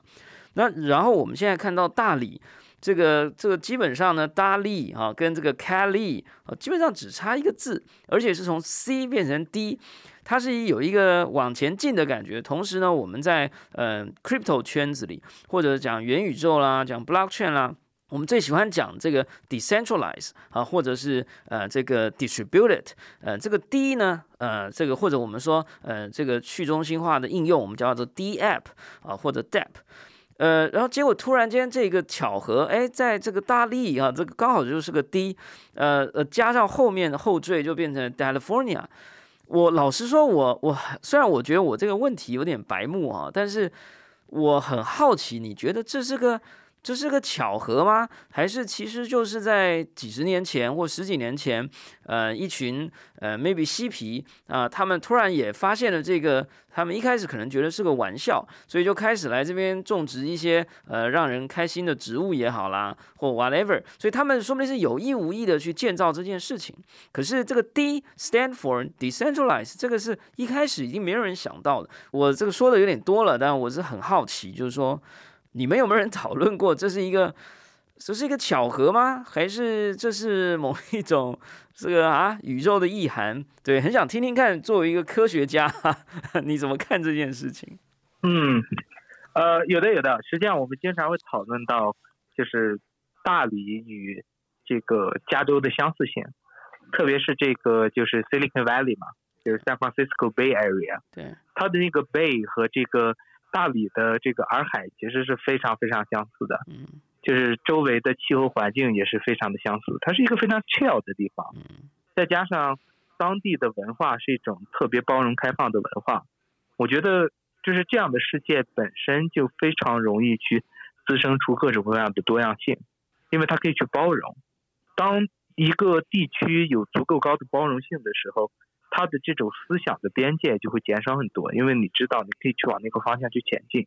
那然后我们现在看到大理，这个这个基本上呢，大利啊跟这个 Cali 啊，基本上只差一个字，而且是从 C 变成 D，它是有一个往前进的感觉。同时呢，我们在呃 crypto 圈子里，或者讲元宇宙啦，讲 blockchain 啦。我们最喜欢讲这个 decentralize 啊，或者是呃这个 distributed，呃这个 D 呢，呃这个或者我们说呃这个去中心化的应用，我们叫做 D app 啊或者 Depp。呃，然后结果突然间这个巧合，哎，在这个大力啊，这个刚好就是个 D，呃呃，加上后面的后缀就变成 California。我老实说我，我虽然我觉得我这个问题有点白目啊，但是我很好奇，你觉得这是个这是个巧合吗？还是其实就是在几十年前或十几年前，呃，一群呃 maybe 嬉皮啊、他们突然也发现了这个，他们一开始可能觉得是个玩笑，所以就开始来这边种植一些呃让人开心的植物也好啦，或 whatever，所以他们说不定是有意无意的去建造这件事情。可是这个 D stand for decentralize，这个是一开始已经没有人想到的。我这个说的有点多了，但我是很好奇，就是说你们有没有人讨论过，这是一个这是一个巧合吗？还是这是某一种这个啊宇宙的意涵？对，很想听听看，作为一个科学家，<laughs> 你怎么看这件事情？嗯，呃，有的有的。实际上，我们经常会讨论到，就是大理与这个加州的相似性，特别是这个就是 Silicon Valley 嘛，就是 San Francisco Bay Area，对，它的那个 Bay 和这个大理的这个洱海其实是非常非常相似的，嗯就是周围的气候环境也是非常的相似。它是一个非常 chill 的地方，嗯再加上当地的文化是一种特别包容开放的文化，我觉得就是这样的世界本身就非常容易去滋生出各种各样的多样性，因为它可以去包容。当一个地区有足够高的包容性的时候，它的这种思想的边界就会减少很多，因为你知道你可以去往那个方向去前进，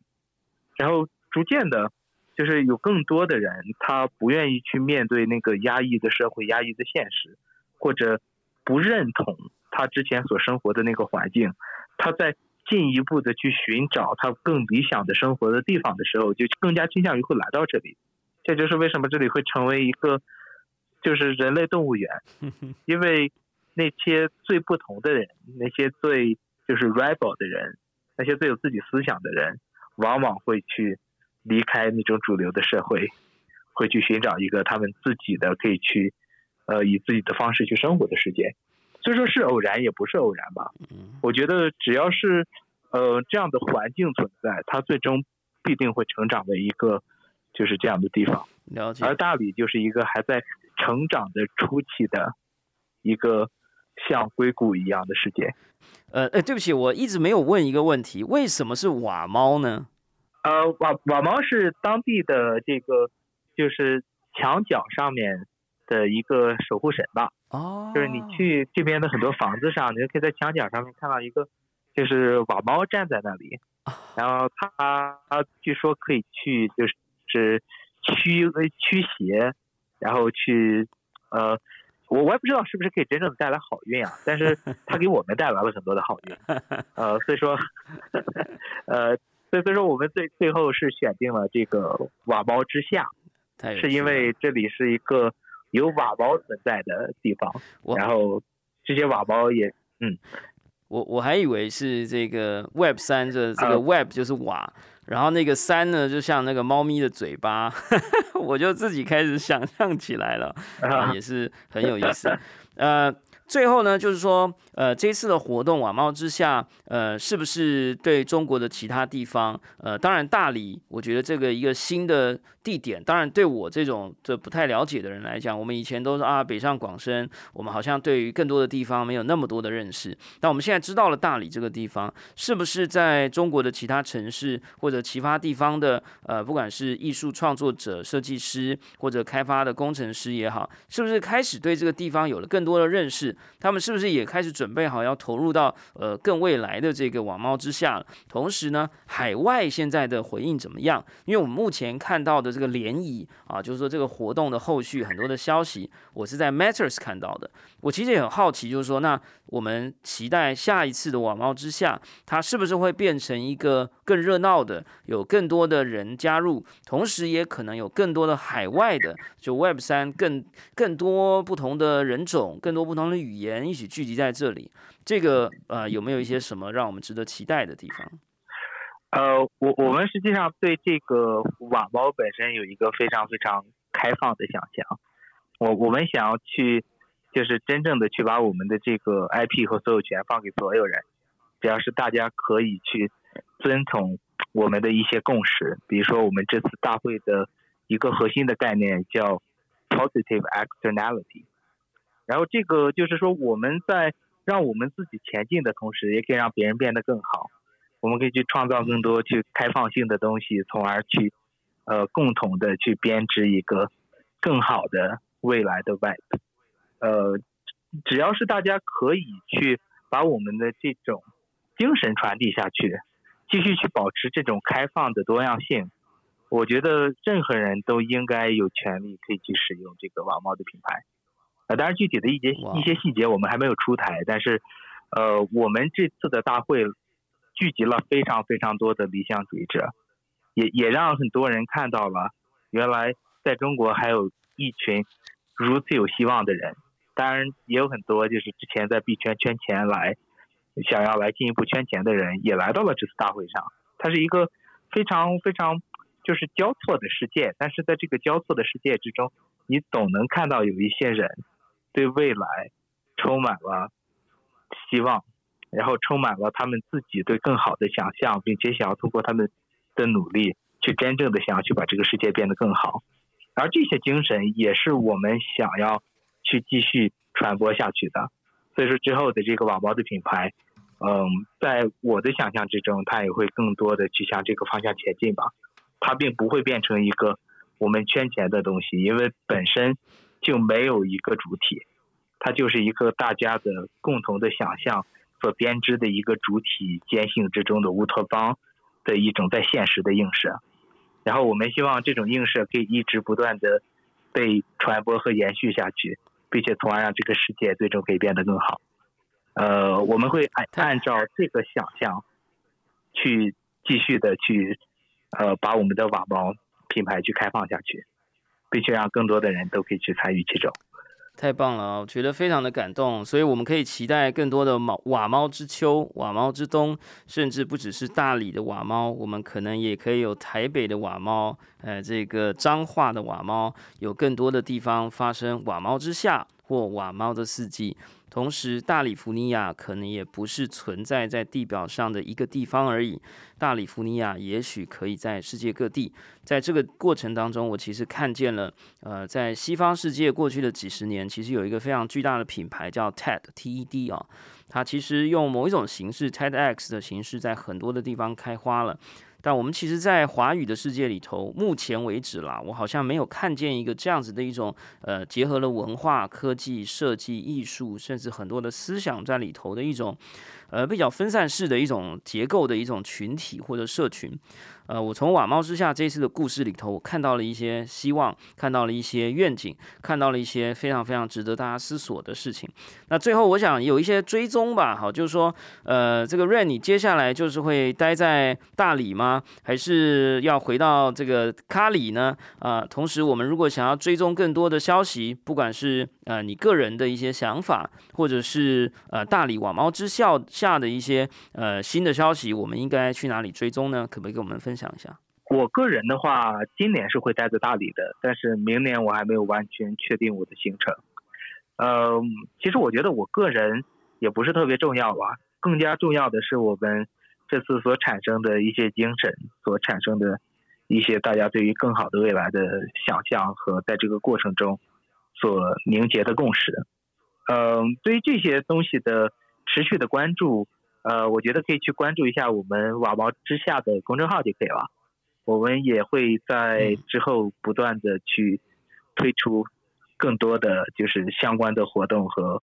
然后逐渐的，就是有更多的人他不愿意去面对那个压抑的社会、压抑的现实，或者不认同他之前所生活的那个环境，他在进一步的去寻找他更理想的生活的地方的时候，就更加倾向于会来到这里。这就是为什么这里会成为一个就是人类动物园，<laughs> 因为那些最不同的人，那些最就是 rebel 的人，那些最有自己思想的人，往往会去离开那种主流的社会，会去寻找一个他们自己的可以去，呃，以自己的方式去生活的世界。所以说是偶然，也不是偶然吧。我觉得只要是呃这样的环境存在，它最终必定会成长为一个就是这样的地方。了解。而大理就是一个还在成长的初期的一个像硅谷一样的世界。呃，哎，对不起，我一直没有问一个问题，为什么是瓦猫呢？呃，瓦瓦猫是当地的这个就是墙角上面的一个守护神吧。哦。就是你去这边的很多房子上，你就可以在墙角上面看到一个，就是瓦猫站在那里，<laughs> 然后它它据说可以去就是驱驱邪，然后去呃。我我也不知道是不是可以真正的带来好运啊，但是 <laughs> 它给我们带来了很多的好运，<laughs> 呃，所以说，呃，所以所以说我们最最后是选定了这个瓦包之下，是因为这里是一个有瓦包存在的地方，然后这些瓦包也，嗯，<laughs> 我我还以为是这个 Web 三这这个 Web 就是瓦。然后那个三呢，就像那个猫咪的嘴巴，<laughs> 我就自己开始想象起来了，<laughs> 啊，也是很有意思，<laughs> 呃。最后呢，就是说，呃，这次的活动瓦猫之下，呃，是不是对中国的其他地方，呃，当然大理，我觉得这个一个新的地点，当然对我这种这不太了解的人来讲，我们以前都是啊北上广深，我们好像对于更多的地方没有那么多的认识。但我们现在知道了大理这个地方，是不是在中国的其他城市或者其他地方的，呃，不管是艺术创作者、设计师或者开发的工程师也好，是不是开始对这个地方有了更多的认识？他们是不是也开始准备好要投入到呃更未来的这个网猫之下了？同时呢，海外现在的回应怎么样？因为我们目前看到的这个涟漪啊，就是说这个活动的后续很多的消息，我是在 Matters 看到的。我其实也很好奇，就是说，那我们期待下一次的网猫之下，它是不是会变成一个更热闹的，有更多的人加入，同时也可能有更多的海外的，就 Web 三更更多不同的人种，更多不同的。语言一起聚集在这里，这个呃有没有一些什么让我们值得期待的地方？呃，我我们实际上对这个网猫本身有一个非常非常开放的想象。我我们想要去，就是真正的去把我们的这个 IP 和所有权放给所有人，只要是大家可以去遵从我们的一些共识，比如说我们这次大会的一个核心的概念叫 positive externality。然后这个就是说，我们在让我们自己前进的同时，也可以让别人变得更好。我们可以去创造更多去开放性的东西，从而去呃共同的去编织一个更好的未来的 Web。呃，只要是大家可以去把我们的这种精神传递下去，继续去保持这种开放的多样性，我觉得任何人都应该有权利可以去使用这个网贸的品牌。呃当然，具体的一些一些细节我们还没有出台，但是，呃，我们这次的大会聚集了非常非常多的理想主义者，也也让很多人看到了原来在中国还有一群如此有希望的人。当然，也有很多就是之前在币圈圈钱来，想要来进一步圈钱的人也来到了这次大会上。它是一个非常非常就是交错的世界，但是在这个交错的世界之中，你总能看到有一些人。对未来充满了希望，然后充满了他们自己对更好的想象，并且想要通过他们的努力去真正的想要去把这个世界变得更好。而这些精神也是我们想要去继续传播下去的。所以说之后的这个网包的品牌，嗯，在我的想象之中，它也会更多的去向这个方向前进吧。它并不会变成一个我们圈钱的东西，因为本身。就没有一个主体，它就是一个大家的共同的想象所编织的一个主体坚信之中的乌托邦的一种在现实的映射。然后我们希望这种映射可以一直不断的被传播和延续下去，并且从而让这个世界最终可以变得更好。呃，我们会按按照这个想象去继续的去呃把我们的网包品牌去开放下去。并且让更多的人都可以去参与其中。太棒了，我觉得非常的感动，所以我们可以期待更多的猫瓦猫之秋、瓦猫之冬，甚至不只是大理的瓦猫，我们可能也可以有台北的瓦猫，呃，这个彰化的瓦猫，有更多的地方发生瓦猫之夏或瓦猫的四季。同时，大里福尼亚可能也不是存在在地表上的一个地方而已。大里福尼亚也许可以在世界各地。在这个过程当中，我其实看见了，呃，在西方世界过去的几十年，其实有一个非常巨大的品牌叫 TED，T-E-D 啊，它其实用某一种形式 TEDx 的形式，在很多的地方开花了。但我们其实，在华语的世界里头，目前为止啦，我好像没有看见一个这样子的一种，呃，结合了文化、科技、设计、艺术，甚至很多的思想在里头的一种，呃，比较分散式的一种结构的一种群体或者社群。呃，我从瓦猫之下这次的故事里头，我看到了一些希望，看到了一些愿景，看到了一些非常非常值得大家思索的事情。那最后，我想有一些追踪吧，好，就是说，呃，这个 Rain，你接下来就是会待在大理吗？还是要回到这个咖里呢？啊，同时，我们如果想要追踪更多的消息，不管是呃你个人的一些想法，或者是呃大理瓦猫之校下的一些呃新的消息，我们应该去哪里追踪呢？可不可以跟我们分享？想一下，我个人的话，今年是会待在大理的，但是明年我还没有完全确定我的行程。嗯，其实我觉得我个人也不是特别重要吧，更加重要的是我们这次所产生的一些精神，所产生的一些大家对于更好的未来的想象和在这个过程中所凝结的共识。嗯，对于这些东西的持续的关注。呃，我觉得可以去关注一下我们瓦毛之下的公众号就可以了。我们也会在之后不断的去推出更多的就是相关的活动和。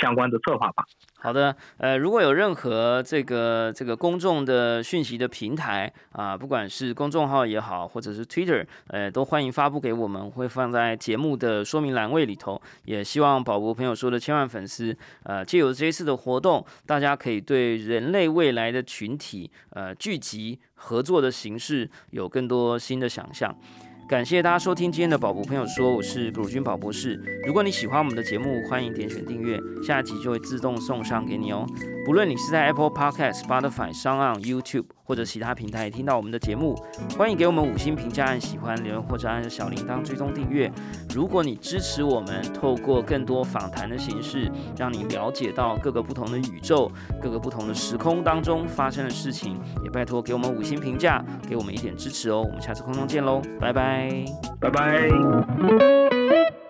相关的策划吧。好的，呃，如果有任何这个这个公众的讯息的平台啊，不管是公众号也好，或者是 Twitter，呃，都欢迎发布给我们，会放在节目的说明栏位里头。也希望宝博朋友说的千万粉丝，呃，借由这一次的活动，大家可以对人类未来的群体，呃，聚集合作的形式有更多新的想象。感谢大家收听今天的宝博朋友说，我是鲁军宝博士。如果你喜欢我们的节目，欢迎点选订阅，下一集就会自动送上给你哦。不论你是在 Apple Podcast、Spotify、s o n YouTube 或者其他平台听到我们的节目，欢迎给我们五星评价、按喜欢留言或者按小铃铛追踪订阅。如果你支持我们，透过更多访谈的形式，让你了解到各个不同的宇宙、各个不同的时空当中发生的事情，也拜托给我们五星评价，给我们一点支持哦。我们下次空中见喽，拜拜，拜拜。